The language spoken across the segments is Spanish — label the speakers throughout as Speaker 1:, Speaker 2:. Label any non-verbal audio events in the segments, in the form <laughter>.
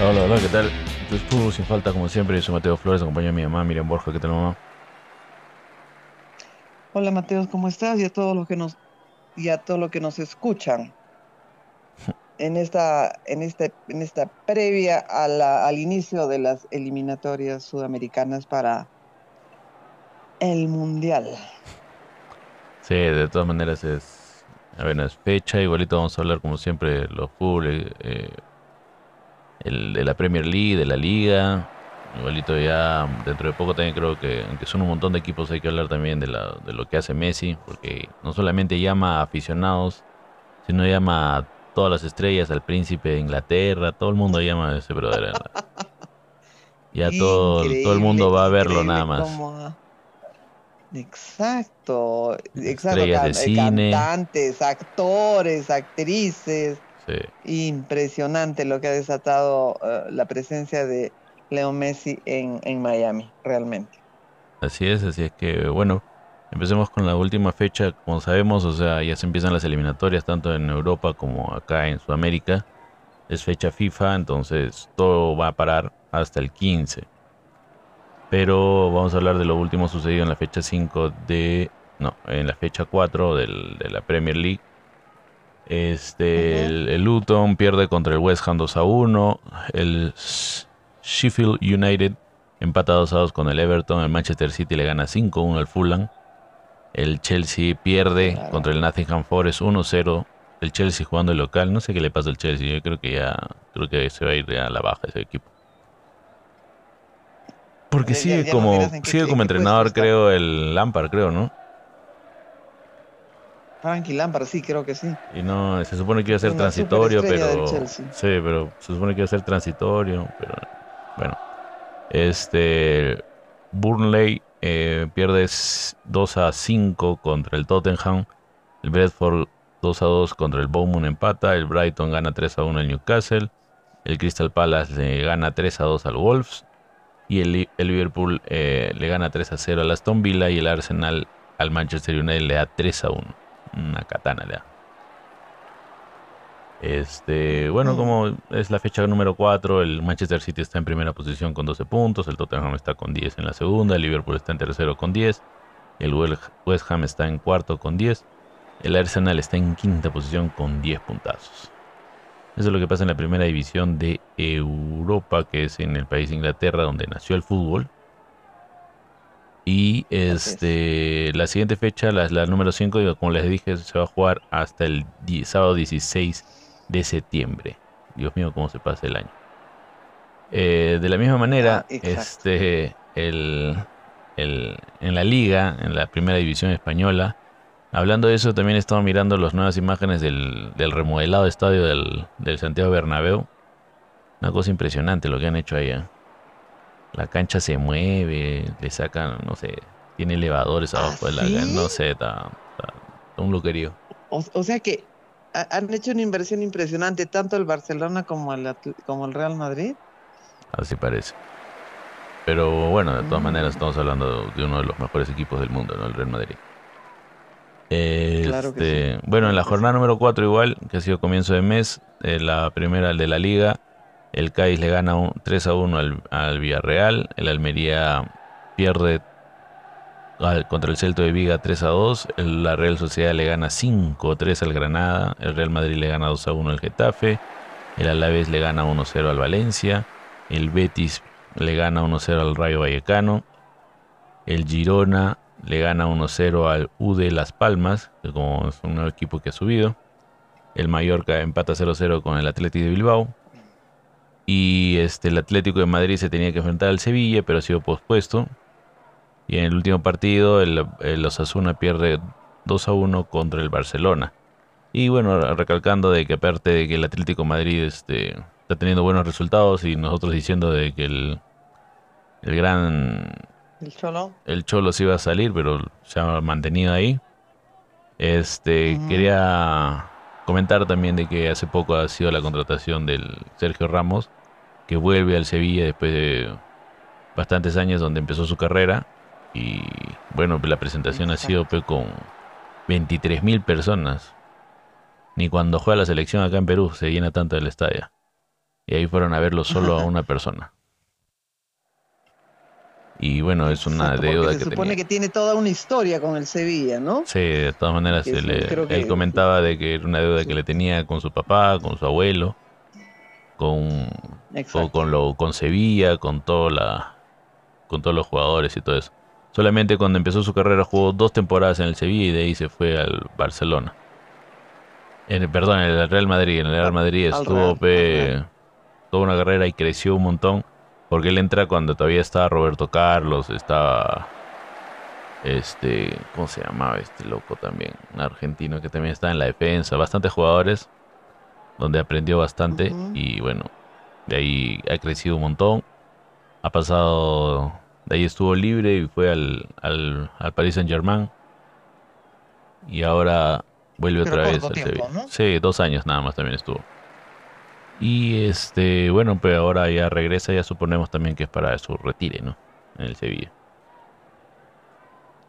Speaker 1: Hola, hola, hola, ¿qué tal? Esto es Fútbol sin falta, como siempre. Yo soy Mateo Flores, acompaño a mi mamá, Miriam Borja. ¿Qué tal, mamá?
Speaker 2: Hola Mateos, ¿cómo estás? Y a todos los que nos y a todos los que nos escuchan <laughs> en esta en este en esta previa a la- al inicio de las eliminatorias sudamericanas para el Mundial.
Speaker 1: Sí, de todas maneras es. A ver, no es fecha. Igualito vamos a hablar, como siempre, de los eh, el, de la Premier League, de la Liga. Igualito ya dentro de poco también creo que, aunque son un montón de equipos, hay que hablar también de, la, de lo que hace Messi, porque no solamente llama a aficionados, sino llama a todas las estrellas, al príncipe de Inglaterra, todo el mundo llama a ese brother. <laughs> Ya todo, todo el mundo va a verlo nada más.
Speaker 2: Exacto, exacto,
Speaker 1: Estrellas de
Speaker 2: can-
Speaker 1: cine.
Speaker 2: cantantes, actores, actrices.
Speaker 1: Sí.
Speaker 2: Impresionante lo que ha desatado eh, la presencia de Leo Messi en, en Miami, realmente.
Speaker 1: Así es, así es que bueno, empecemos con la última fecha, como sabemos, o sea, ya se empiezan las eliminatorias tanto en Europa como acá en Sudamérica. Es fecha FIFA, entonces todo va a parar hasta el 15. Pero vamos a hablar de lo último sucedido en la fecha 5 de... No, en la fecha 4 del- de la Premier League. Este, el, el Luton pierde contra el West Ham 2 a 1. El Sheffield United empata 2 a 2 con el Everton. El Manchester City le gana 5 a 1 al Fulham. El Chelsea pierde
Speaker 2: Claro.
Speaker 1: contra el Nottingham Forest 1 a 0. El Chelsea jugando el local. No sé qué le pasa al Chelsea. Yo creo que ya creo que se va a ir a la baja ese equipo. Porque
Speaker 2: Ya-
Speaker 1: sigue
Speaker 2: ya
Speaker 1: como sigue como entrenador, creo, el Lampard, creo, ¿no?
Speaker 2: Frankie Lampard, sí, creo que sí.
Speaker 1: Y no, se supone que iba a ser
Speaker 2: Una
Speaker 1: transitorio, pero. Sí, pero se supone que iba a ser transitorio, pero. Bueno. Este. Burnley eh, pierde s- 2 a 5 contra el Tottenham. El Bradford 2 a 2 contra el Bournemouth empata. El Brighton gana 3 a 1 al Newcastle. El Crystal Palace le gana 3 a 2 al Wolves. Y el Liverpool eh, le gana 3 a 0 al Aston Villa. Y el Arsenal al Manchester United le da 3 a 1. Una katana da. Este, bueno, como es la fecha número 4, el Manchester City está en primera posición con 12 puntos, el Tottenham está con 10 en la segunda, el Liverpool está en tercero con 10, el West Ham está en cuarto con 10, el Arsenal está en quinta posición con 10 puntazos. Eso es lo que pasa en la primera división de Europa, que es en el país de Inglaterra, donde nació el fútbol. Y
Speaker 2: es.
Speaker 1: este, la siguiente fecha, la, la número 5, como les dije, se va a jugar hasta el sábado 16 de septiembre. Dios mío, cómo se pasa el año. Eh, de la misma manera,
Speaker 2: Ah, exacto.
Speaker 1: este, el, el- en la liga, en la primera división española, hablando de eso, también he estado mirando las nuevas imágenes del, del remodelado estadio del, del Santiago Bernabéu. Una cosa impresionante lo que han hecho allá. La cancha se mueve, le sacan, no sé, tiene elevadores
Speaker 2: ¿Ah,
Speaker 1: abajo de la
Speaker 2: sí?
Speaker 1: no sé, está, un loquerío.
Speaker 2: O, o sea que ha- han hecho una inversión impresionante tanto el Barcelona como el, como el Real Madrid.
Speaker 1: Así parece. Pero bueno, de todas
Speaker 2: Mm.
Speaker 1: maneras estamos hablando de uno de los mejores equipos del mundo, ¿no? El Real Madrid.
Speaker 2: Claro que
Speaker 1: Este, Bueno, en la jornada número 4 igual, que ha sido comienzo de mes, eh, la primera de la liga, el Cádiz le gana un 3 a 1 al, al Villarreal, el Almería pierde contra el Celto de Viga 3 a 2, el- la Real Sociedad le gana 5 a 3 al Granada, el Real Madrid le gana 2 a 1 al Getafe, el Alavés le gana 1 a 0 al Valencia, el Betis le gana 1 a 0 al Rayo Vallecano, el Girona le gana 1-0 al UD Las Palmas, que como es un nuevo equipo que ha subido. El Mallorca empata 0-0 con el Atlético de Bilbao. Y este, el Atlético de Madrid se tenía que enfrentar al Sevilla, pero ha sido pospuesto. Y en el último partido, el, el Osasuna pierde 2-1 contra el Barcelona. Y bueno, recalcando de que aparte de que el Atlético de Madrid este, está teniendo buenos resultados y nosotros diciendo de que el, el gran
Speaker 2: El Cholo.
Speaker 1: el Cholo se iba a salir, pero se ha mantenido ahí. Este, quería comentar también de que hace poco ha sido la contratación del Sergio Ramos, que vuelve al Sevilla después de bastantes años donde empezó su carrera. Y bueno, la presentación ha sido pues, con 23 mil personas. Ni cuando juega la selección acá en Perú se llena tanto el estadio. y ahí fueron a verlo solo a <laughs> una persona. Y bueno, es una deuda
Speaker 2: se
Speaker 1: que
Speaker 2: supone que tiene toda una historia con el Sevilla, ¿no?
Speaker 1: Sí, de todas maneras, él comentaba de que era una deuda que le tenía con su papá, con su abuelo, con, con lo con Sevilla, con toda la, con todos los jugadores y todo eso. Solamente cuando empezó su carrera jugó dos temporadas en el Sevilla y de ahí se fue al Barcelona. En, perdón, en el Real Madrid. En el Real Madrid estuvo toda una carrera y creció un montón. Porque él entra cuando todavía estaba Roberto Carlos, estaba este, ¿cómo se llamaba este loco también? Un argentino que también está en la defensa, bastantes jugadores donde aprendió bastante y bueno, de ahí ha crecido un montón. Ha pasado, de ahí estuvo libre y fue al, al, al Paris Saint Germain y ahora vuelve otra vez al Sevilla. Sí, dos años nada más también estuvo. Y este, bueno, pues ahora ya regresa, ya suponemos también que es para su retire, ¿no? En el Sevilla.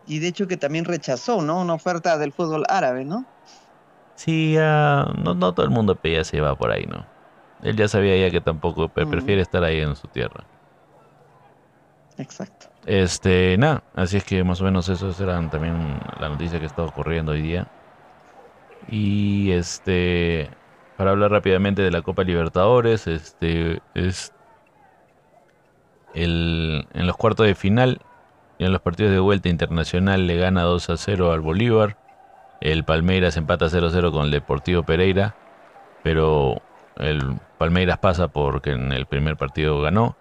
Speaker 2: Y de hecho que también rechazó, ¿no? Una oferta del fútbol árabe, ¿no?
Speaker 1: Sí, ya no, no todo el mundo ya se va por ahí, ¿no? Él ya sabía ya que tampoco prefiere estar ahí en su tierra.
Speaker 2: Exacto.
Speaker 1: Este, nada, así es que más o menos eso eran también la noticia que está ocurriendo hoy día. Y este, para hablar rápidamente de la Copa Libertadores, este es el, en los cuartos de final y en los partidos de vuelta internacional le gana 2 a 0 al Bolívar. El Palmeiras empata 0 a 0 con el Deportivo Pereira, pero el Palmeiras pasa porque en el primer partido ganó.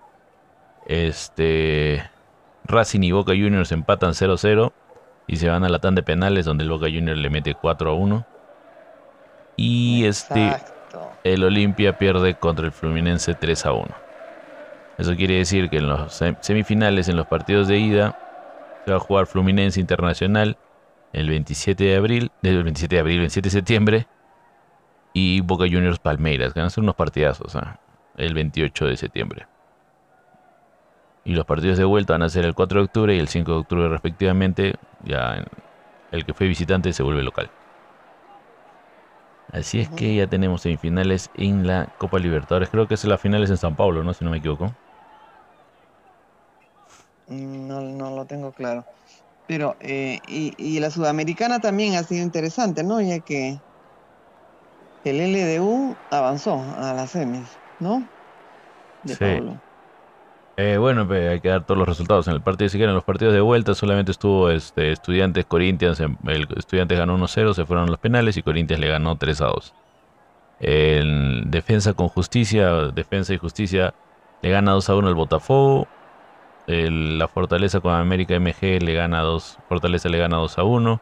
Speaker 1: Este Racing y Boca Juniors empatan 0 a 0 y se van a la tanda de penales donde el Boca Juniors le mete 4 a 1. Y este el Olimpia pierde contra el Fluminense 3 a 1. Eso quiere decir que en los semifinales, en los partidos de ida, se va a jugar Fluminense Internacional el 27 de abril, del 27 de abril, 27 de septiembre, y Boca Juniors Palmeiras, que van a ser unos partidazos, ¿eh? el 28 de septiembre. Y los partidos de vuelta van a ser el 4 de octubre y el 5 de octubre respectivamente, ya el que fue visitante se vuelve local. Así es que ya tenemos semifinales en la Copa Libertadores. Creo que es la finales en San Pablo, ¿no? Si no me equivoco.
Speaker 2: No, no lo tengo claro. Pero, eh, y, la Sudamericana también ha sido interesante, ¿no? Ya que el LDU avanzó a las semis, ¿no?
Speaker 1: De sí. Eh, bueno, pues, hay que dar todos los resultados en el partido. Si quieren, los partidos de vuelta solamente estuvo este, Estudiantes Corinthians. El Estudiantes ganó 1-0, se fueron los penales y Corinthians le ganó 3-2. En defensa con justicia, defensa y justicia le gana 2-1 al Botafogo. La Fortaleza con América MG le gana 2, Fortaleza le gana 2-1.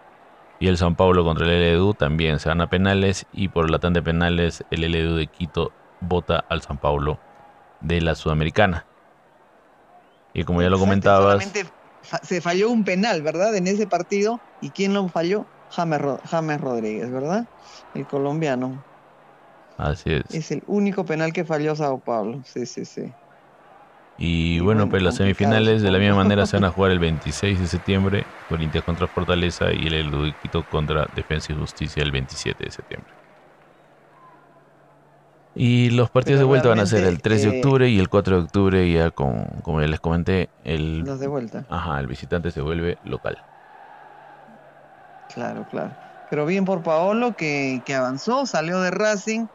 Speaker 1: Y el San Pablo contra el LDU también se gana penales. Y por la tanda de penales, el LDU de Quito vota al San Pablo de la Sudamericana. Y como ya lo comentabas...
Speaker 2: se falló un penal, ¿verdad? En ese partido. ¿Y quién lo falló? James, Rodríguez, ¿verdad? El colombiano.
Speaker 1: Así es.
Speaker 2: Es el único penal que falló Sao Paulo. Sí, sí, sí.
Speaker 1: Y, bueno, pues las semifinales de la misma manera se van a jugar el 26 de septiembre, Corinthians contra Fortaleza y el Ludiquito contra Defensa y Justicia el 27 de septiembre. Y los partidos de vuelta van a ser el 3 de eh, octubre y el 4 de octubre, ya con, como les comenté, el...
Speaker 2: Los de vuelta.
Speaker 1: Ajá, el visitante se vuelve local.
Speaker 2: Claro, claro. Pero bien por Paolo que, que avanzó, salió de Racing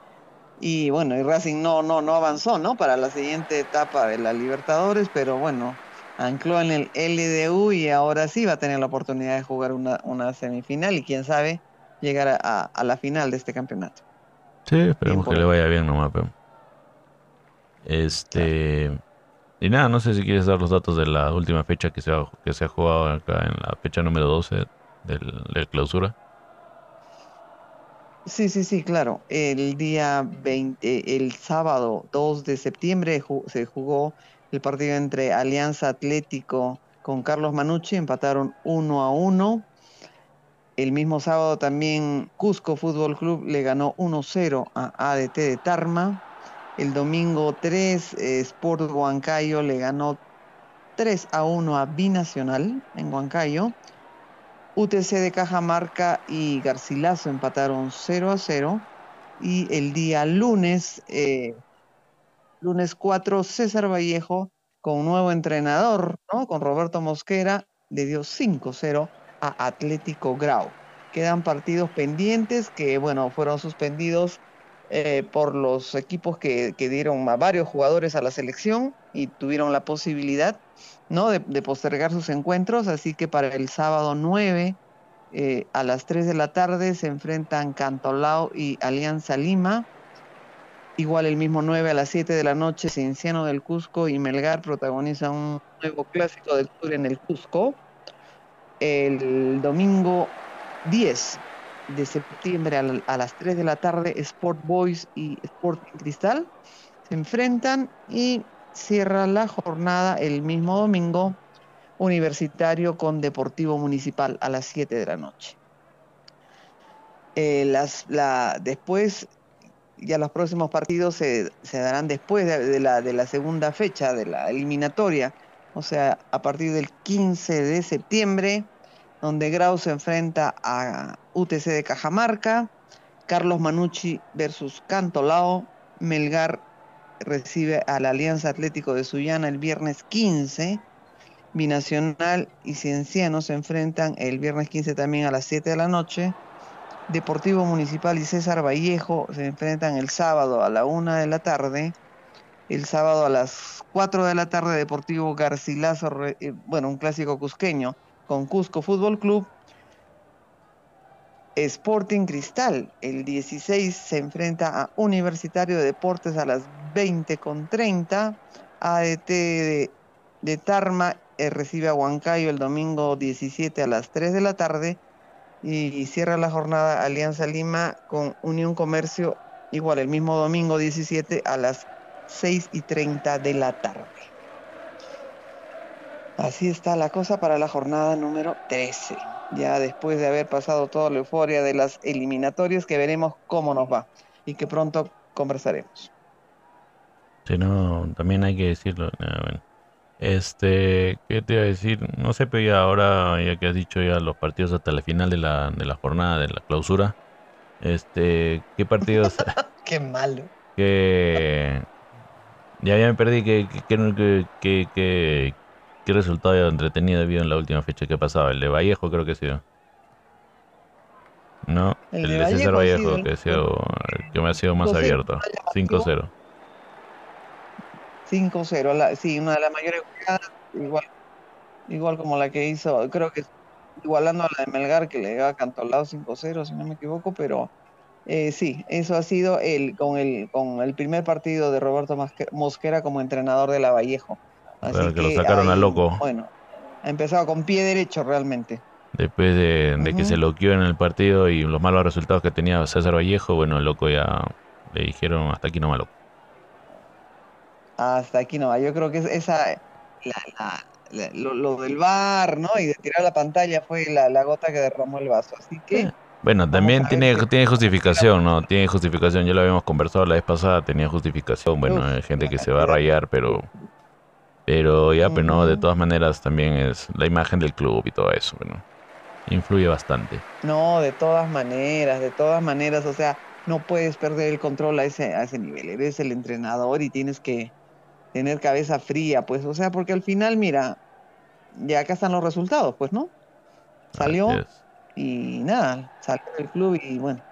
Speaker 2: y bueno, y Racing no, no, no avanzó, ¿no? Para la siguiente etapa de la Libertadores, pero bueno, ancló en el LDU y ahora sí va a tener la oportunidad de jugar una, una semifinal y quién sabe llegar a, a la final de este campeonato.
Speaker 1: Sí, esperemos que le vaya bien nomás, pero... Este... Y nada, no sé si quieres dar los datos de la última fecha que se ha, que se ha jugado acá en la fecha número 12 del, de clausura.
Speaker 2: Sí, sí, sí, claro. El día 20, el sábado 2 de septiembre se jugó el partido entre Alianza Atlético con Carlos Manucci, empataron 1 a 1. El mismo sábado también Cusco Fútbol Club le ganó 1-0 a ADT de Tarma. El domingo 3 eh, Sport Huancayo le ganó 3 a 1 a Binacional en Huancayo. UTC de Cajamarca y Garcilaso empataron 0 a 0. Y el día lunes, eh, lunes 4, César Vallejo, con nuevo entrenador, ¿no? Con Roberto Mosquera, le dio 5-0 a Atlético Grau. Quedan partidos pendientes que, bueno, fueron suspendidos eh, por los equipos que, dieron a varios jugadores a la selección y tuvieron la posibilidad, De, postergar sus encuentros. Así que para el sábado 9 eh, a las 3 de la tarde se enfrentan Cantolao y Alianza Lima. Igual el mismo 9 a las 7 de la noche, Cienciano del Cusco y Melgar protagonizan un nuevo clásico del sur en el Cusco. El domingo 10 de septiembre a, las 3 de la tarde, Sport Boys y Sporting Cristal se enfrentan y cierra la jornada el mismo domingo Universitario con Deportivo Municipal a las 7 de la noche. Eh, las, la, después ya los próximos partidos se, darán después de, la, de la segunda fecha de la eliminatoria, o sea, a partir del 15 de septiembre, donde Grau se enfrenta a UTC de Cajamarca, Carlos Manucci versus Cantolao, Melgar recibe a la Alianza Atlético de Sullana el viernes 15, Binacional y Cienciano se enfrentan el viernes 15 también a las 7 de la noche, Deportivo Municipal y César Vallejo se enfrentan el sábado a la 1 de la tarde. El sábado a las 4 de la tarde Deportivo Garcilaso, eh, bueno, un clásico cusqueño con Cusco Fútbol Club. Sporting Cristal, el 16 se enfrenta a Universitario de Deportes a las 20 con 30. ADT de, de Tarma eh, recibe a Huancayo el domingo 17 a las 3 de la tarde y cierra la jornada Alianza Lima con Unión Comercio igual el mismo domingo 17 a las 6 y 30 de la tarde. Así está la cosa para la jornada número 13. Ya después de haber pasado toda la euforia de las eliminatorias, que veremos cómo nos va y que pronto conversaremos.
Speaker 1: Sí, no, también hay que decirlo. Bueno, este, ¿qué te iba a decir? No sé, pero ya ahora, ya que has dicho ya los partidos hasta la final de la, de la jornada, de la clausura, este, ¿qué partidos? <laughs>
Speaker 2: Qué malo.
Speaker 1: Que ya, ya me perdí. ¿Qué, qué, qué, qué, resultado entretenido había en la última fecha que pasaba? El de Vallejo creo que ha sido. No, el, de, César Vallejo, que, ha sido, que me ha sido más abierto. 5-0.
Speaker 2: 5-0, sí, una de las mayores jugadas, igual, igual como la que hizo, creo que igualando a la de Melgar que le ha cantolado 5-0, si no me equivoco, pero eh, sí, eso ha sido el con el con el primer partido de Roberto Mosquera como entrenador de la Vallejo.
Speaker 1: Así que, lo sacaron a loco.
Speaker 2: Bueno, ha empezado con pie derecho realmente.
Speaker 1: Después de, que se loqueó en el partido y los malos resultados que tenía César Vallejo, bueno, el loco ya le dijeron hasta aquí no malo.
Speaker 2: Hasta aquí no Yo creo que esa, lo, del bar, ¿no? Y de tirar la pantalla fue la, gota que derramó el vaso. Así que.
Speaker 1: Bueno, también tiene, tiene justificación, ¿no? Tiene justificación. Ya lo habíamos conversado la vez pasada, tenía justificación. Bueno, hay gente que se va a rayar, pero. Pero ya, pero no, de todas maneras también es la imagen del club y todo eso, bueno, influye bastante.
Speaker 2: No, de todas maneras, de todas maneras, o sea, no puedes perder el control a ese, a ese nivel. Eres el entrenador y tienes que, tener cabeza fría, pues, o sea, porque al final, mira, ya acá están los resultados, pues, ¿no? Salió y nada, salió del club y bueno.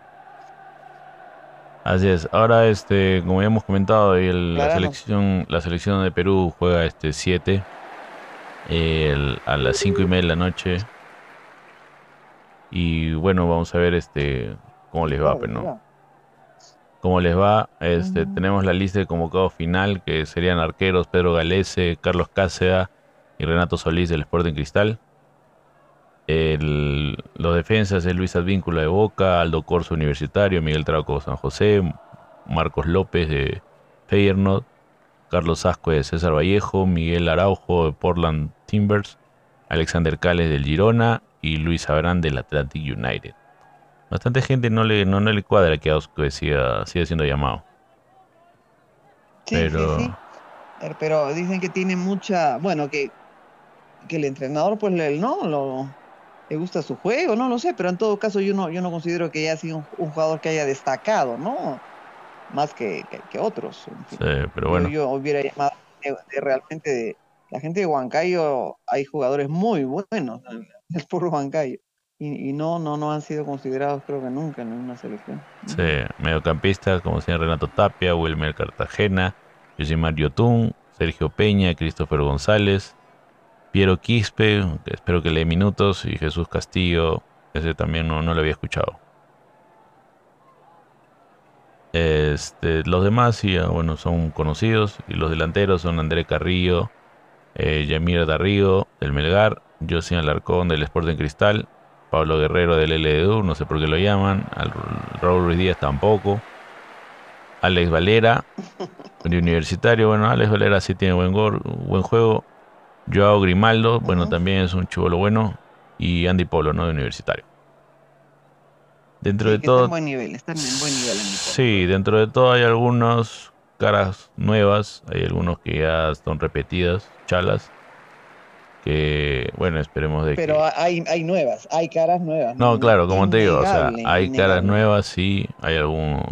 Speaker 1: Así es. Ahora, este, como ya hemos comentado, la selección, la selección de Perú juega este 7 a las 5 y media de la noche. Y bueno, vamos a ver este cómo les va, pero pues, no cómo les va. Este, Tenemos la lista de convocados final, que serían arqueros Pedro Galese, Carlos Cáceda y Renato Solís del Sporting Cristal. Los defensas es Luis Advíncula de Boca, Aldo Corso Universitario, Miguel Trauco San José, Marcos López de Feyenoord, Carlos Asco de César Vallejo, Miguel Araujo de Portland Timbers, Alexander Cales del Girona y Luis Abrán del Atlantic United. Bastante gente no le, no, le cuadra que Ausco siga, siendo llamado.
Speaker 2: Sí, pero... Sí, Pero dicen que tiene mucha, bueno, que, que el entrenador pues le, no, lo, le gusta su juego, no lo sé, pero en todo caso yo no, yo no considero que haya sido un, jugador que haya destacado, ¿no? más que, que, otros.
Speaker 1: Sí, pero bueno.
Speaker 2: Yo, hubiera llamado realmente de la gente de Huancayo, hay jugadores muy buenos el puro Huancayo. Y, no, no, no han sido considerados creo que nunca en una selección.
Speaker 1: Sí, mediocampistas como sean Renato Tapia, Wilmer Cartagena, Yosimar Yotun, Sergio Peña, Christopher González, Piero Quispe, espero que le dé minutos, y Jesús Castillo, ese también no, no lo había escuchado. Este, los demás sí, ah, bueno, son conocidos, y los delanteros son André Carrillo, eh, Yamir Darrigo del Melgar, José Alarcón del Sporting Cristal, Pablo Guerrero del LDU, no sé por qué lo llaman, al Raúl Ruiz Díaz tampoco, Alex Valera <laughs> de Universitario, bueno, Alex Valera sí tiene buen, buen juego, Joao Grimaldo, bueno, también es un chivolo bueno, y Andy Polo, ¿no? De Universitario. Dentro de todo.
Speaker 2: en buen nivel, están en buen nivel.
Speaker 1: Sí, dentro de todo hay algunas caras nuevas, hay algunos que ya están repetidas, chalas, que bueno, esperemos de
Speaker 2: Pero hay, hay nuevas, hay caras nuevas.
Speaker 1: No, claro, como te digo, o sea, hay caras nuevas, sí, hay algunos...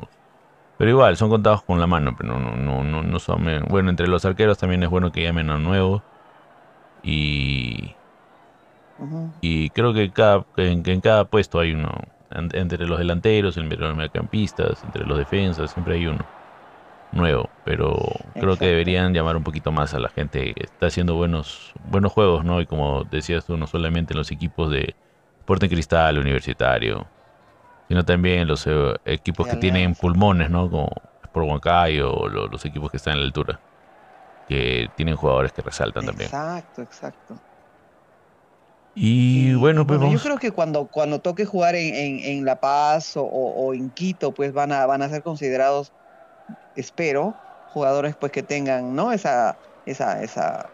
Speaker 1: Pero igual, son contados con la mano, pero no, no, no, no son... Bueno, entre los arqueros también es bueno que llamen a nuevos. Y... Y creo que cada, en, en cada puesto hay uno. Entre los delanteros, entre los mediocampistas, entre los defensas, siempre hay uno nuevo, pero creo que deberían llamar un poquito más a la gente que está haciendo buenos buenos juegos, ¿no? Y como decías tú, no solamente en los equipos de Sporting Cristal, Universitario, sino también los eh, equipos que tienen pulmones, ¿no? Como por Huancayo o los equipos que están en la altura, que tienen jugadores que resaltan también.
Speaker 2: Exacto, exacto.
Speaker 1: Y bueno, pues
Speaker 2: yo creo que cuando, cuando toque jugar en, en, La Paz o, o, en Quito, pues van a, van a ser considerados, espero, jugadores pues que tengan, ¿no? Esa, esa, esa,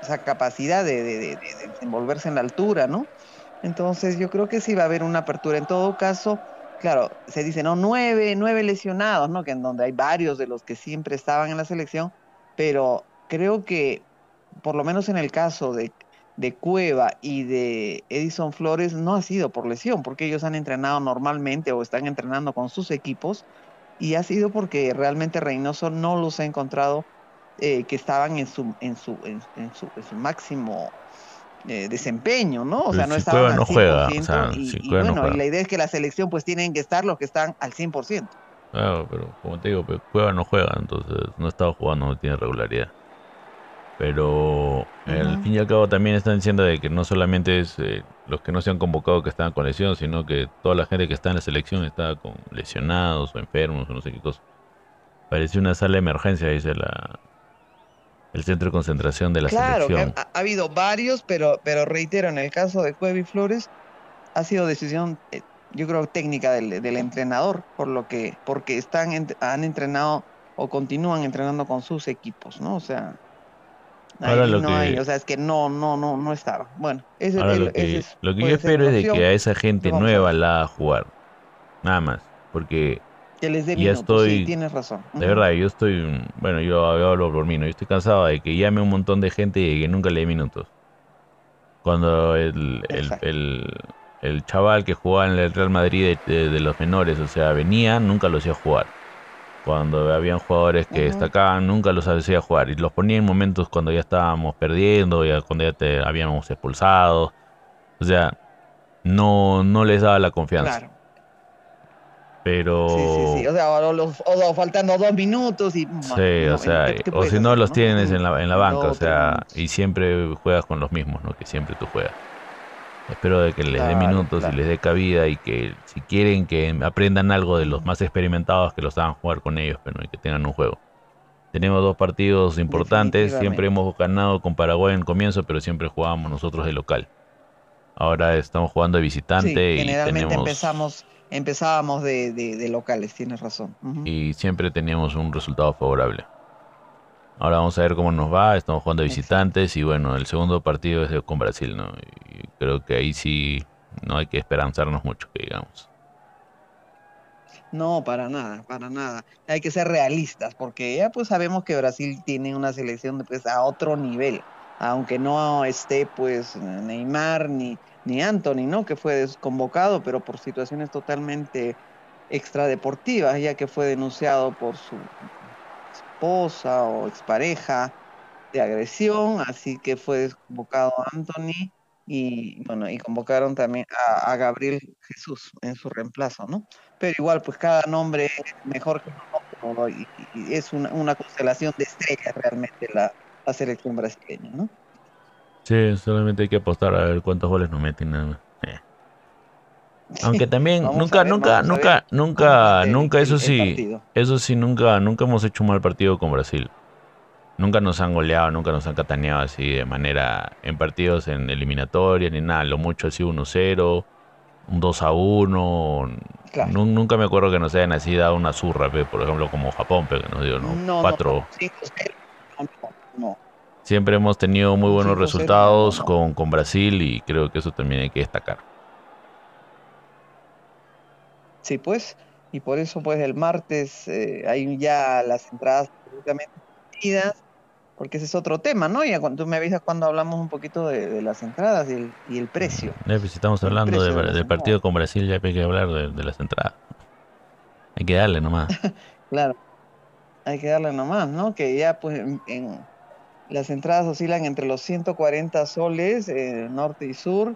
Speaker 2: esa capacidad de, de, de, desenvolverse en la altura, ¿no? Entonces yo creo que sí va a haber una apertura. En todo caso, claro, se dice, ¿no? Nueve, nueve lesionados, ¿no? Que en donde hay varios de los que siempre estaban en la selección, pero creo que, por lo menos en el caso de de Cueva y de Edison Flores no ha sido por lesión, porque ellos han entrenado normalmente o están entrenando con sus equipos y ha sido porque realmente Reynoso no los ha encontrado eh, que estaban en su en su en, su, máximo eh, desempeño, ¿no?
Speaker 1: O
Speaker 2: sea,
Speaker 1: no estaban no juega, y,
Speaker 2: bueno, y la idea es que la selección pues tienen que estar los que están al 100%.
Speaker 1: Claro, pero como te digo, pues, Cueva no juega, entonces no estaba jugando, no tiene regularidad. Pero al fin y al cabo también están diciendo de que no solamente es eh, los que no se han convocado que están con lesión, sino que toda la gente que está en la selección está con lesionados o enfermos o no sé qué cosa. Parece una sala de emergencia, dice la el centro de concentración de la selección.
Speaker 2: Claro, ha, ha, habido varios, pero, pero reitero, en el caso de Cuevi Flores, ha sido decisión, eh, yo creo, técnica del, del, entrenador, por lo que, porque están, han entrenado o continúan entrenando con sus equipos, ¿no? O sea, Ahora lo que... o sea, es que no, no, no, no estaba. Bueno, ese,
Speaker 1: lo que, lo que yo espero es de que a esa gente nueva la a jugar. Nada más. Porque
Speaker 2: que les dé ya estoy, sí, tienes razón.
Speaker 1: De verdad, yo estoy, bueno, yo hablo por mí, ¿no? Yo estoy cansado de que llame un montón de gente y que nunca le dé minutos. Cuando el, el, el, el, chaval que jugaba en el Real Madrid de, de, los menores, o sea, venía, nunca lo hacía jugar cuando habían jugadores que destacaban, nunca los hacía jugar y los ponía en momentos cuando ya estábamos perdiendo, ya cuando ya te habíamos expulsado. O sea, no, no les daba la confianza. Claro. Pero.
Speaker 2: Sí, sí, sí. O sea, o, faltando dos minutos y.
Speaker 1: Sí, o sea, o si no los tienes en la, en la banca, o sea, y siempre juegas con los mismos, ¿no? Que siempre tú juegas. Espero de que les dé minutos y les dé cabida y que si quieren que aprendan algo de los más experimentados que los hagan jugar con ellos, pero y que tengan un juego. Tenemos dos partidos importantes, siempre hemos ganado con Paraguay en comienzo, pero siempre jugábamos nosotros de local. Ahora estamos jugando de visitante y tenemos...
Speaker 2: empezamos empezábamos de, de, locales, tienes razón.
Speaker 1: Y siempre teníamos un resultado favorable. Ahora vamos a ver cómo nos va. Estamos jugando de visitantes y bueno, el segundo partido es con Brasil, ¿no? Y creo que ahí sí no hay que esperanzarnos mucho, que digamos.
Speaker 2: No, para nada, para nada. Hay que ser realistas, porque ya pues sabemos que Brasil tiene una selección pues, a otro nivel, aunque no esté pues Neymar ni, ni Anthony, ¿no? Que fue desconvocado, pero por situaciones totalmente extradeportivas, ya que fue denunciado por su esposa o expareja de agresión, así que fue desconvocado Anthony y bueno, y convocaron también a, Gabriel Jesús en su reemplazo, ¿no? Pero igual, pues cada nombre es mejor que otro y, es una, constelación de estrellas realmente la, selección brasileña, ¿no?
Speaker 1: Sí, solamente hay que apostar a ver cuántos goles nos meten nada eh. <laughs> Aunque también nunca, nunca, nunca, nunca, nunca, eso sí, eso sí, nunca, nunca hemos hecho un mal partido con Brasil. Nunca nos han goleado, nunca nos han cataneado así de manera en partidos en eliminatoria ni nada. Lo mucho así 1-0, un 2-1. Nunca me acuerdo que nos hayan así dado una zurra, por ejemplo, como Japón, pero que nos dio ¿no? 4. No, Siempre hemos tenido muy buenos resultados con, con Brasil y creo que eso también hay que destacar.
Speaker 2: Sí, pues, y por eso pues el martes eh, hay ya las entradas absolutamente porque ese es otro tema, ¿no? Y cuando tú me avisas cuando hablamos un poquito de, las entradas y el, y el precio.
Speaker 1: si estamos hablando del partido con Brasil, ya hay que hablar de, las entradas. Hay que darle nomás. <laughs>
Speaker 2: claro, hay que darle nomás, ¿no? Que ya pues en, las entradas oscilan entre los 140 soles, eh, norte y sur,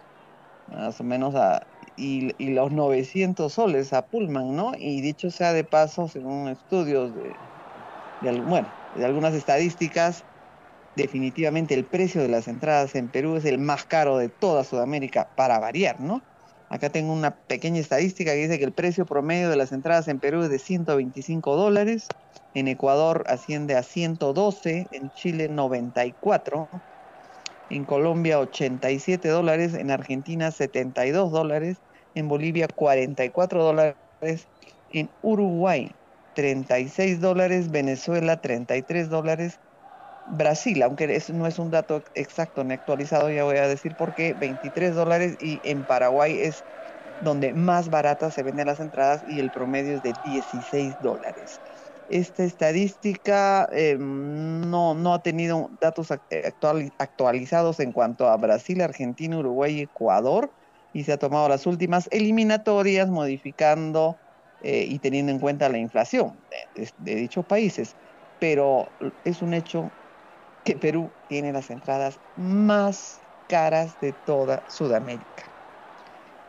Speaker 2: más o menos a, y, los 900 soles a Pullman, ¿no? Y dicho sea de paso, según estudios de, de algunas estadísticas, definitivamente el precio de las entradas en Perú es el más caro de toda Sudamérica, para variar, ¿no? Acá tengo una pequeña estadística que dice que el precio promedio de las entradas en Perú es de 125 dólares, en Ecuador asciende a 112, en Chile 94, en Colombia 87 dólares, en Argentina 72 dólares, en Bolivia 44 dólares, en Uruguay 36 dólares, Venezuela 33 dólares, Brasil, aunque eso no es un dato exacto ni actualizado, ya voy a decir por qué, 23 dólares y en Paraguay es donde más baratas se venden las entradas y el promedio es de 16 dólares. Esta estadística em, no, no ha tenido datos actualizados en cuanto a Brasil, Argentina, Uruguay y Ecuador y se ha tomado las últimas eliminatorias modificando eh, y teniendo en cuenta la inflación de dichos países. Pero es un hecho que Perú tiene las entradas más caras de toda Sudamérica.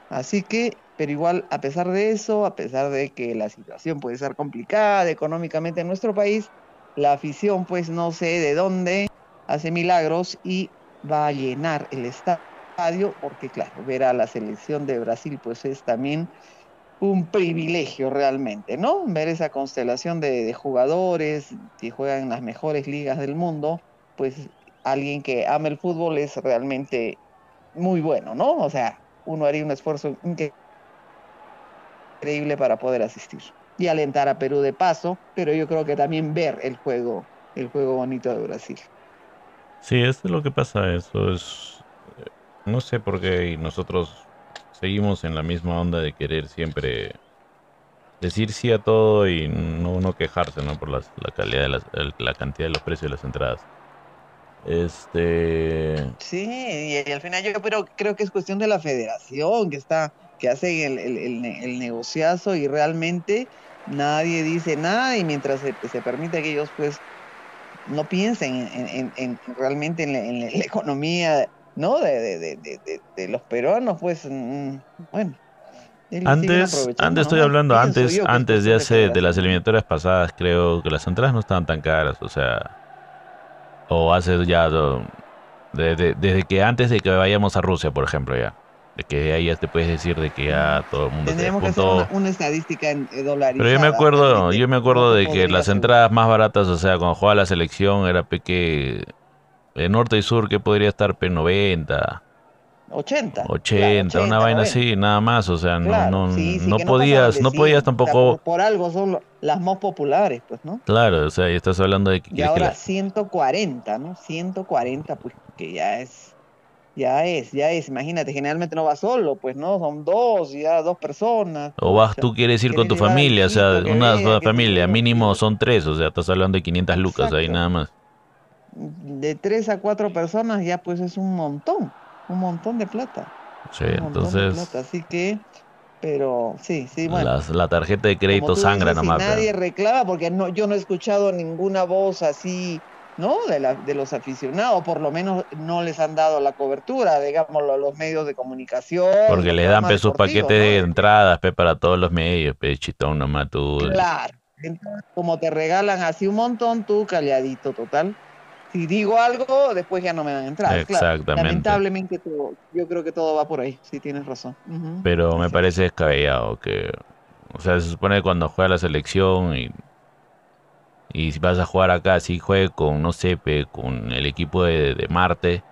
Speaker 2: Así que, pero igual, a pesar de eso, a pesar de que la situación puede ser complicada económicamente en nuestro país, la afición, pues no sé de dónde, hace milagros y va a llenar el estadio, porque claro, ver a la selección de Brasil, pues es también un privilegio realmente, ¿no? Ver esa constelación de, jugadores que juegan en las mejores ligas del mundo pues alguien que ama el fútbol es realmente muy bueno, ¿no? O sea, uno haría un esfuerzo increíble para poder asistir y alentar a Perú de paso, pero yo creo que también ver el juego, el juego bonito de Brasil.
Speaker 1: Sí, esto es lo que pasa, eso es, eh, no sé por qué nosotros seguimos en la misma onda de querer siempre decir sí a todo y no, no quejarse, ¿no? Por la calidad de las, la cantidad de los precios de las entradas. Este.
Speaker 2: Sí, y, al final yo pero creo que es cuestión de la federación que está, que hace el, el, negociazo y realmente nadie dice nada y mientras se, se permite que ellos pues no piensen en, realmente en la, economía no de, de, de, los peruanos pues mm, bueno
Speaker 1: antes antes estoy hablando antes antes de hace de las eliminatorias pasadas creo que las entradas no estaban tan caras o sea o hace ya desde, que antes de que vayamos a Rusia, por ejemplo, ya. De que ahí ya te puedes decir de que ya todo el mundo
Speaker 2: Tendríamos que hacer una, estadística en dólares.
Speaker 1: Pero yo me acuerdo, yo me acuerdo de que las entradas más baratas, o sea, cuando jugaba la selección era peque de norte y sur que podría estar P90.
Speaker 2: 80.
Speaker 1: 80, una vaina así, nada más, o sea, no, no, no, podías, no podías tampoco...
Speaker 2: por, algo son las más populares, pues, ¿no?
Speaker 1: Claro, o sea, y estás hablando de
Speaker 2: que... Y ahora 140, ¿no? 140, pues, que ya es, ya es, ya es, imagínate, generalmente no vas solo, pues, ¿no? Son dos, ya dos personas.
Speaker 1: O vas, tú quieres ir con tu familia, o sea, una familia, mínimo son tres, o sea, estás hablando de 500 lucas ahí nada más.
Speaker 2: De tres a cuatro personas ya pues es un montón un montón de plata.
Speaker 1: Sí, entonces.
Speaker 2: Así que, Pero sí, sí, bueno.
Speaker 1: la tarjeta de crédito sangra nomás.
Speaker 2: nadie reclama porque no, yo no he escuchado ninguna voz así, ¿no? De, la, de los aficionados, por lo menos no les han dado la cobertura, digámoslo, a los medios de comunicación.
Speaker 1: Porque le dan sus paquetes de entradas pe, para todos los medios, pe, chitón nomás tú.
Speaker 2: Claro, entonces como te regalan así un montón, tú calladito total si digo algo, después ya no me van a entrar. Exactamente. lamentablemente yo creo que todo va por ahí, sí tienes razón.
Speaker 1: Pero me parece descabellado que, o sea, se supone que cuando juega la selección y, y si vas a jugar acá, si juegue con, no sé, con el equipo de, Marte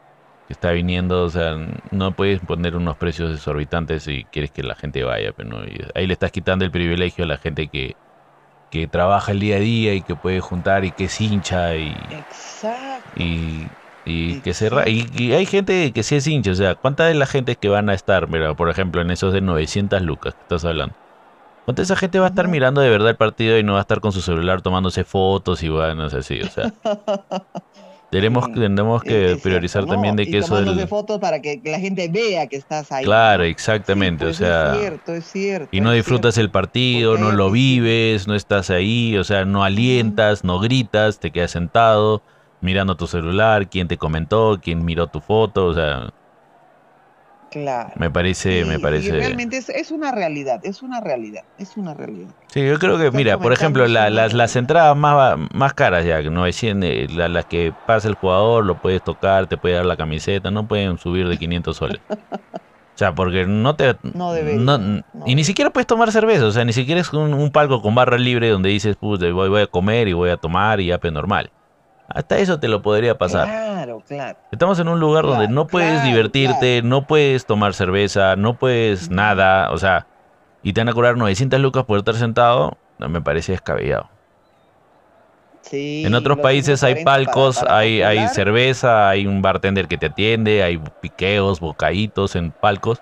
Speaker 1: que está viniendo, o sea, no puedes poner unos precios exorbitantes si quieres que la gente vaya, pero ahí le estás quitando el privilegio a la gente que que trabaja el día a día y que puede juntar y que es hincha y y, y que se y, hay gente que sí es hincha, o sea, ¿cuánta de la gente que van a estar, mira, por ejemplo, en esos de 900 lucas que estás hablando? ¿Cuánta esa gente va a estar mirando de verdad el partido y no va a estar con su celular tomándose fotos y sé si, o sea. <laughs> Tenemos, tenemos que priorizar también de que eso
Speaker 2: de fotos para que, la gente vea que estás ahí.
Speaker 1: Claro, exactamente, o pues, sea,
Speaker 2: es cierto, es cierto.
Speaker 1: Y no disfrutas el partido, no lo vives, no estás ahí, o sea, no alientas, no gritas, te quedas sentado mirando tu celular, quién te comentó, quién miró tu foto, o sea,
Speaker 2: Claro.
Speaker 1: Me parece, me parece.
Speaker 2: realmente es, una realidad, es una realidad, es una realidad.
Speaker 1: Sí, yo creo que, mira, por ejemplo, las, las entradas más, más caras ya, 900, eh, las, que pasa el jugador, lo puedes tocar, te puede dar la camiseta, no pueden subir de 500 soles. O sea, porque no te...
Speaker 2: No debería.
Speaker 1: y ni siquiera puedes tomar cerveza, o sea, ni siquiera es un, palco con barra libre donde dices, pues voy, voy a comer y voy a tomar y ya, pues normal. Hasta eso te lo podría pasar.
Speaker 2: Claro, claro.
Speaker 1: Estamos en un lugar donde no puedes divertirte, no puedes tomar cerveza, no puedes nada, o sea, y te van a cobrar 900 lucas por estar sentado, no me parece descabellado.
Speaker 2: Sí,
Speaker 1: en otros países hay palcos, hay, hay cerveza, hay un bartender que te atiende, hay piqueos, bocaditos en palcos,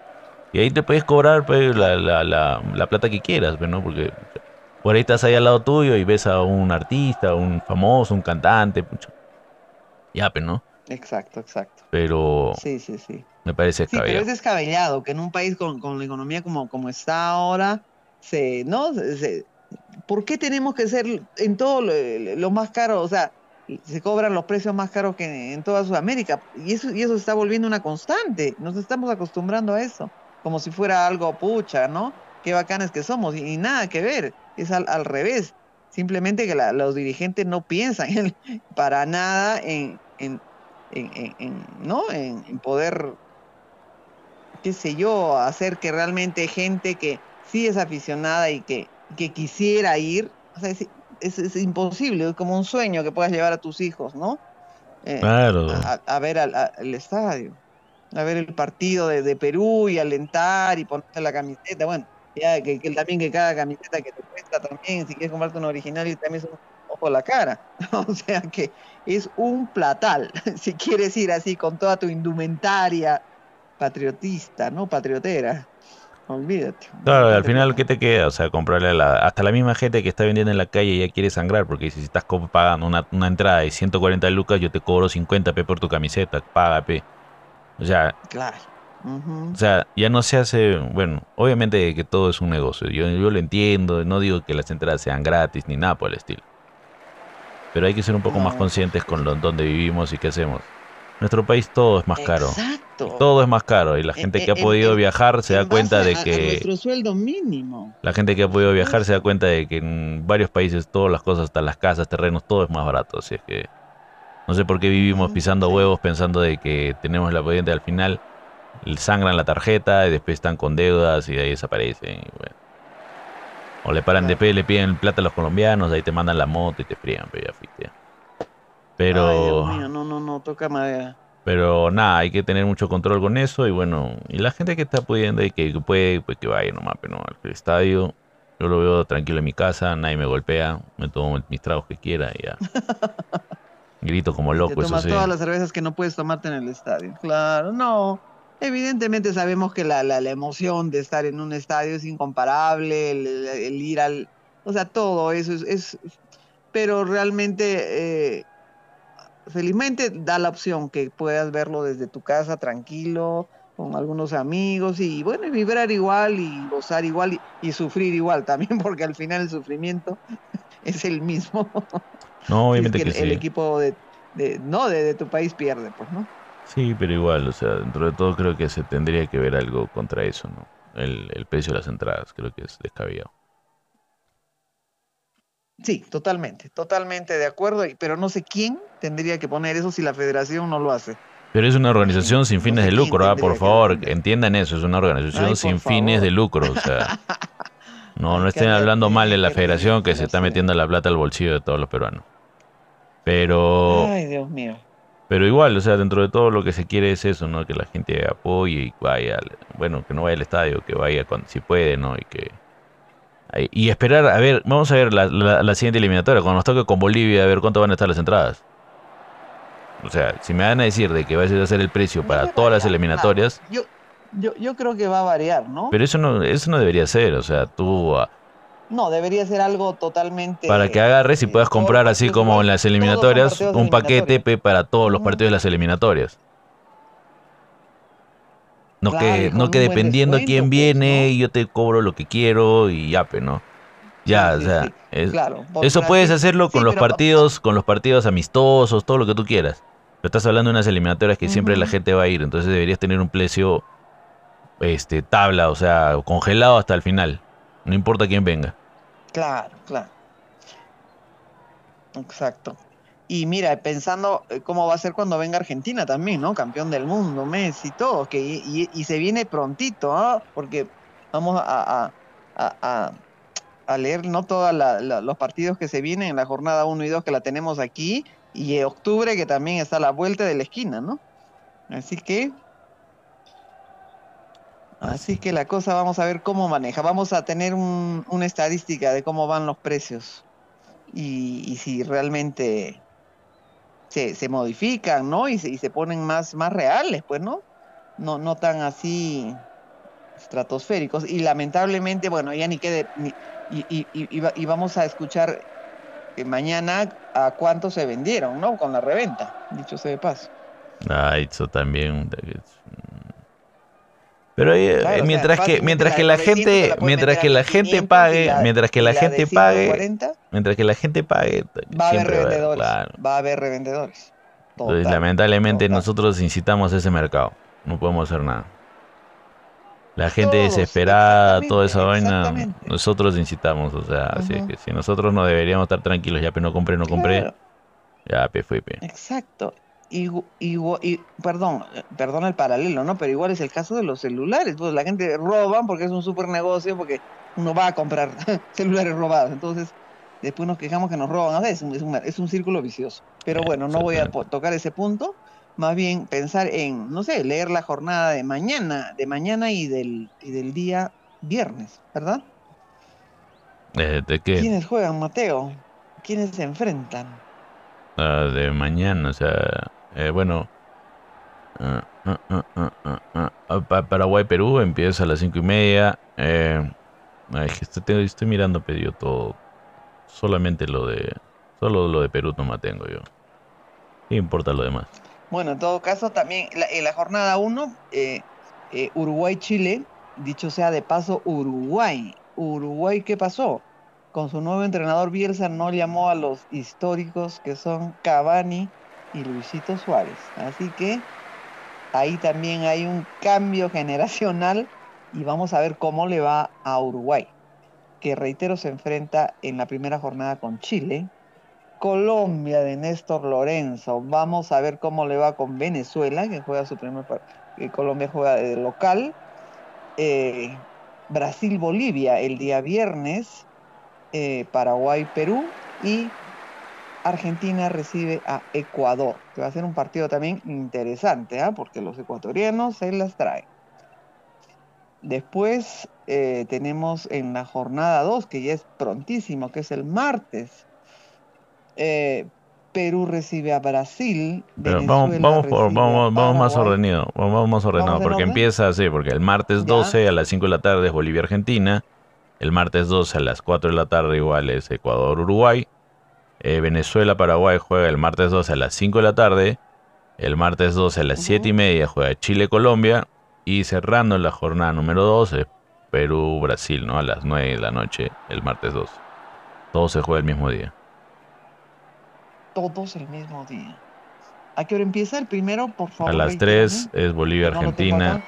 Speaker 1: y ahí te puedes cobrar pues, la, la, la, la plata que quieras, pues, ¿no? Porque por ahí estás ahí al lado tuyo y ves a un artista, un famoso, un cantante. Ya, pero no.
Speaker 2: Exacto, exacto.
Speaker 1: Pero.
Speaker 2: Sí, sí, sí.
Speaker 1: Me parece
Speaker 2: sí, pero es descabellado que en un país con, la economía como, como está ahora, se, ¿no? ¿Por qué tenemos que ser en todo lo, más caro? O sea, se cobran los precios más caros que en toda Sudamérica. Y eso, y eso está volviendo una constante. Nos estamos acostumbrando a eso. Como si fuera algo pucha, ¿no? Qué bacanes que somos. y nada que ver es al, revés. Simplemente que los dirigentes no piensan <laughs> para nada en, en, ¿no? En, poder, qué sé yo, hacer que realmente gente que sí es aficionada y que, que quisiera ir, o sea, es, es, imposible, es como un sueño que puedas llevar a tus hijos, ¿no?
Speaker 1: Eh, claro.
Speaker 2: A, ver al, estadio, a ver el partido de, de Perú y alentar y ponerte la camiseta, bueno ya que, también que cada camiseta que te cuesta también, si quieres comprarte un original y también es un ojo la cara. <laughs> o sea que es un platal, <laughs> si quieres ir así con toda tu indumentaria patriotista, ¿no? Patriotera. Olvídate.
Speaker 1: Claro, al final, ¿qué te queda? O sea, comprarle la, hasta la misma gente que está vendiendo en la calle ya quiere sangrar, porque si estás pagando una, una entrada de 140 lucas, yo te cobro 50 p por tu camiseta, paga p. O sea,
Speaker 2: claro.
Speaker 1: O sea, ya no se hace, bueno, obviamente que todo es un negocio, yo, yo lo entiendo, no digo que las entradas sean gratis ni nada por el estilo. Pero hay que ser un poco más conscientes con lo, donde vivimos y qué hacemos. Nuestro país todo es más caro. Todo es más caro y la gente eh, que ha eh, podido viajar se da cuenta de que...
Speaker 2: nuestro sueldo mínimo.
Speaker 1: La gente que ha podido viajar se da cuenta de que en varios países todas las cosas, hasta las casas, terrenos, todo es más barato. Así es que no sé por qué vivimos pisando huevos pensando de que tenemos la pendiente al final sangran la tarjeta y después están con deudas y de ahí desaparecen. O le paran de pe, le piden plata a los colombianos, ahí te mandan la moto y te frían, pero ya Pero.
Speaker 2: no, no, no, toca madera.
Speaker 1: Pero nada, hay que tener mucho control con eso y bueno, y la gente que está pudiendo y que, puede, pues que vaya nomás, pero no, al estadio. Yo lo veo tranquilo en mi casa, nadie me golpea, me tomo mis tragos que quiera y ya. <laughs> Grito como loco, te
Speaker 2: tomas todas las cervezas que no puedes tomarte en el estadio. Claro, no. Evidentemente sabemos que la, la, emoción de estar en un estadio es incomparable, el, ir al... O sea, todo eso es... pero realmente, eh, felizmente da la opción que puedas verlo desde tu casa tranquilo, con algunos amigos y bueno, vibrar igual y gozar igual y, sufrir igual también, <laughs> porque al final el sufrimiento <laughs> es el mismo.
Speaker 1: No, obviamente que,
Speaker 2: el, equipo de, no de, tu país pierde, pues, ¿no?
Speaker 1: Sí, pero igual, o sea, dentro de todo creo que se tendría que ver algo contra eso, ¿no? El, el precio de las entradas, creo que es descabellado.
Speaker 2: Sí, totalmente, totalmente de acuerdo, pero no sé quién tendría que poner eso si la federación no lo hace.
Speaker 1: Pero es una organización sin fines de lucro, ¿ah? por favor, entiendan eso, es una organización sin fines de lucro, o sea, <laughs> no, no estén hablando mal de la federación que se está metiendo la plata al bolsillo de todos los peruanos. Pero...
Speaker 2: Ay, Dios mío.
Speaker 1: Pero igual, o sea, dentro de todo lo que se quiere es eso, ¿no? Que la gente apoye y vaya, bueno, que no vaya al estadio, que vaya cuando, si puede, ¿no? Y que... Y esperar, a ver, vamos a ver la, la siguiente eliminatoria, cuando nos toque con Bolivia, a ver cuánto van a estar las entradas. O sea, si me van a decir de que va a ser el precio para todas las eliminatorias.
Speaker 2: Yo, yo, yo creo que va a variar, ¿no?
Speaker 1: Pero eso no, eso no debería ser, o sea, tú...
Speaker 2: No, debería ser algo totalmente...
Speaker 1: Para que agarres y puedas comprar así como en las eliminatorias, un paquete para todos los partidos de las eliminatorias. No que, no que dependiendo de quién pues, viene, yo te cobro lo que quiero y ya, pero no. Ya, o sea, eso puedes hacerlo con los partidos, con los partidos amistosos, todo lo que tú quieras. Pero estás hablando de unas eliminatorias que siempre la gente va a ir, entonces deberías tener un precio este tabla, o sea, congelado hasta el final. No importa quién venga.
Speaker 2: Claro, claro. Exacto. Y mira, pensando eh, cómo va a ser cuando venga Argentina también, ¿no? Campeón del mundo, Messi, todo, que y, se viene prontito, ¿ah? Porque vamos a, a, a, leer no todos los partidos que se vienen en la jornada 1 y 2 que la tenemos aquí, y octubre que también está a la vuelta de la esquina, ¿no? Así que Así que la cosa vamos a ver cómo maneja. Vamos a tener una estadística de cómo van los precios y, si realmente se, se, modifican, ¿no? Y se, y se ponen más, más reales, pues, ¿no? No, no tan así estratosféricos. Y lamentablemente, bueno, ya ni quede. y, y, y, vamos a escuchar mañana a cuánto se vendieron, ¿no? Con la reventa, dicho sea de paso.
Speaker 1: Ah, eso también. Pero eh, mientras que mientras que la gente mientras que la gente pague, mientras que la gente pague, mientras que la gente pague,
Speaker 2: va a haber revendedores. Va a haber revendedores.
Speaker 1: lamentablemente nosotros incitamos ese mercado. No podemos hacer nada. La gente desesperada, toda esa vaina, nosotros incitamos, o sea, así que si nosotros no deberíamos estar tranquilos, ya, pero no compré, no compré, ya, pe fue, pe.
Speaker 2: Exacto. Y, y, perdón, perdón el paralelo, ¿no? Pero igual es el caso de los celulares. Pues la gente roba porque es un super negocio, porque uno va a comprar <laughs> celulares robados. Entonces, después nos quejamos que nos roban. A veces es un, es un círculo vicioso. Pero bueno, no voy a tocar ese punto más bien pensar en, no sé, leer la jornada de mañana, de mañana y del, y del día viernes, ¿verdad?
Speaker 1: Eh, ¿De qué?
Speaker 2: ¿Quiénes juegan, Mateo? ¿Quiénes se enfrentan?
Speaker 1: Ah, de mañana, o sea, eh, bueno, uh, Paraguay-Perú empieza a las cinco y media. Eh, estoy, estoy mirando pedido todo, solamente lo de, solo lo de Perú no tengo yo. ¿Qué importa lo demás?
Speaker 2: Bueno, en todo caso, también en la jornada 1, eh, eh, Uruguay-Chile, dicho sea de paso, Uruguay. Uruguay, ¿qué pasó? Con su nuevo entrenador Bielsa no llamó a los históricos que son Cavani y Luisito Suárez. Así que ahí también hay un cambio generacional y vamos a ver cómo le va a Uruguay, que reitero se enfrenta en la primera jornada con Chile Colombia de Néstor Lorenzo. Vamos a ver cómo le va con Venezuela, que juega su primer partido. Colombia juega de local. Eh, Brasil-Bolivia el día viernes. Eh, Paraguay-Perú. Y Argentina recibe a Ecuador, que va a ser un partido también interesante, ¿ah? porque los ecuatorianos se las traen. Después eh, tenemos en la jornada 2, que ya es prontísimo, que es el martes, eh, Perú recibe a Brasil.
Speaker 1: vamos, vamos, vamos, vamos, más ordenado, vamos más ordenado, porque empieza así, porque el martes 12 a las 5 de la tarde es Bolivia-Argentina, el martes 12 a las 4 de la tarde igual es Ecuador-Uruguay, eh, Venezuela-Paraguay juega el martes 12 a las 5 de la tarde, el martes 12 a las 7 y media juega Chile-Colombia, Y cerrando la jornada número 2 es Perú-Brasil, ¿no? A las 9 de la noche, el martes 2. Todo se juega el mismo día.
Speaker 2: Todos el mismo día. ¿A qué hora empieza el primero, por favor?
Speaker 1: A las 3 es Bolivia-Argentina.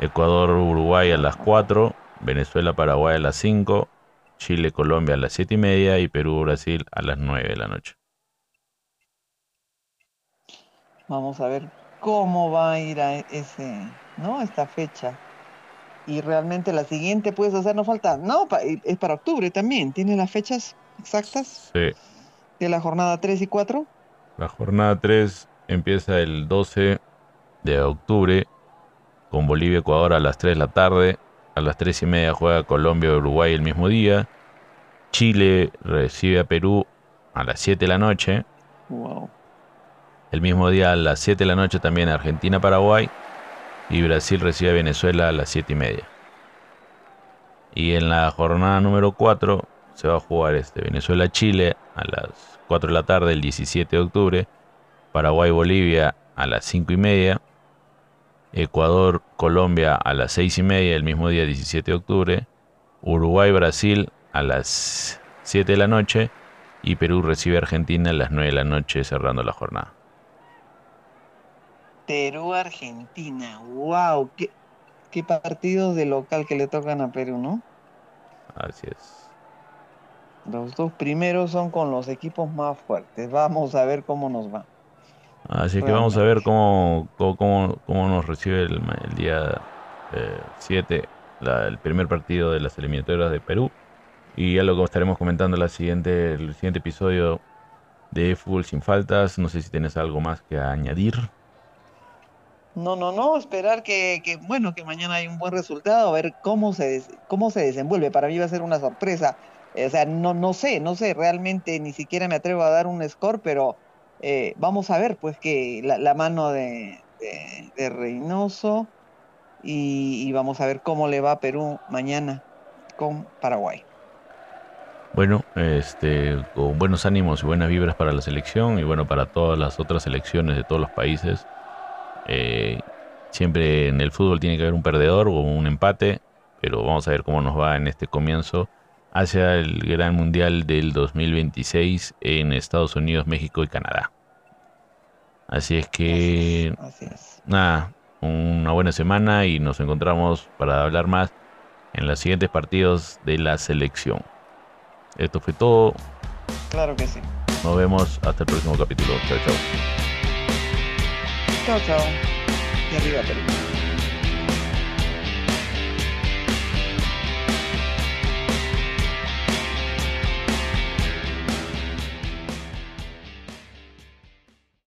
Speaker 1: Ecuador-Uruguay a las 4. Venezuela-Paraguay a las 5. Chile-Colombia a las 7 y media. Y Perú-Brasil a las 9 de la noche.
Speaker 2: Vamos a ver cómo va a ir a ese, ¿no? Esta fecha. Y realmente la siguiente, puedes hacer, no falta, no, es para octubre también. ¿Tiene las fechas exactas?
Speaker 1: Sí.
Speaker 2: De la jornada 3 y 4.
Speaker 1: La jornada 3 empieza el 12 de octubre con Bolivia-Ecuador a las 3 de la tarde. A las 3 y media juega Colombia-Uruguay el mismo día. Chile recibe a Perú a las 7 de la noche.
Speaker 2: Wow.
Speaker 1: El mismo día a las 7 de la noche también Argentina-Paraguay. Y Brasil recibe a Venezuela a las 7 y media. Y en la jornada número 4 se va a jugar este Venezuela-Chile a las 4 de la tarde el 17 de octubre. Paraguay-Bolivia a las 5 y media. Ecuador-Colombia a las 6 y media el mismo día 17 de octubre. Uruguay-Brasil a las 7 de la noche. Y Perú recibe a Argentina a las 9 de la noche cerrando la jornada.
Speaker 2: Perú, Argentina. ¡Wow! ¿Qué, qué partidos de local que le tocan a Perú, ¿no?
Speaker 1: Así es.
Speaker 2: Los dos primeros son con los equipos más fuertes. Vamos a ver cómo nos va.
Speaker 1: Así que vamos a ver cómo, cómo, cómo nos recibe el, día 7 eh, el primer partido de las eliminatorias de Perú. Y ya lo estaremos comentando la siguiente, el siguiente episodio de Fútbol sin Faltas. No sé si tienes algo más que añadir.
Speaker 2: No, no, no, esperar que, que, bueno, que mañana hay un buen resultado, a ver cómo se, cómo se desenvuelve. Para mí va a ser una sorpresa. O sea, no, no sé, no sé, realmente ni siquiera me atrevo a dar un score, pero eh, vamos a ver, pues, que la, mano de, Reynoso y, y, vamos a ver cómo le va a Perú mañana con Paraguay.
Speaker 1: Bueno, este, con buenos ánimos y buenas vibras para la selección y bueno, para todas las otras selecciones de todos los países. Eh, siempre en el fútbol tiene que haber un perdedor o un empate, pero vamos a ver cómo nos va en este comienzo hacia el Gran Mundial del 2026 en Estados Unidos, México y Canadá. Así es que, nada, una buena semana y nos encontramos para hablar más en los siguientes partidos de la selección. Esto fue todo.
Speaker 2: Claro que sí.
Speaker 1: Nos vemos hasta el próximo capítulo. Chao, chao.
Speaker 2: Chao, chao. Y arriba Perú.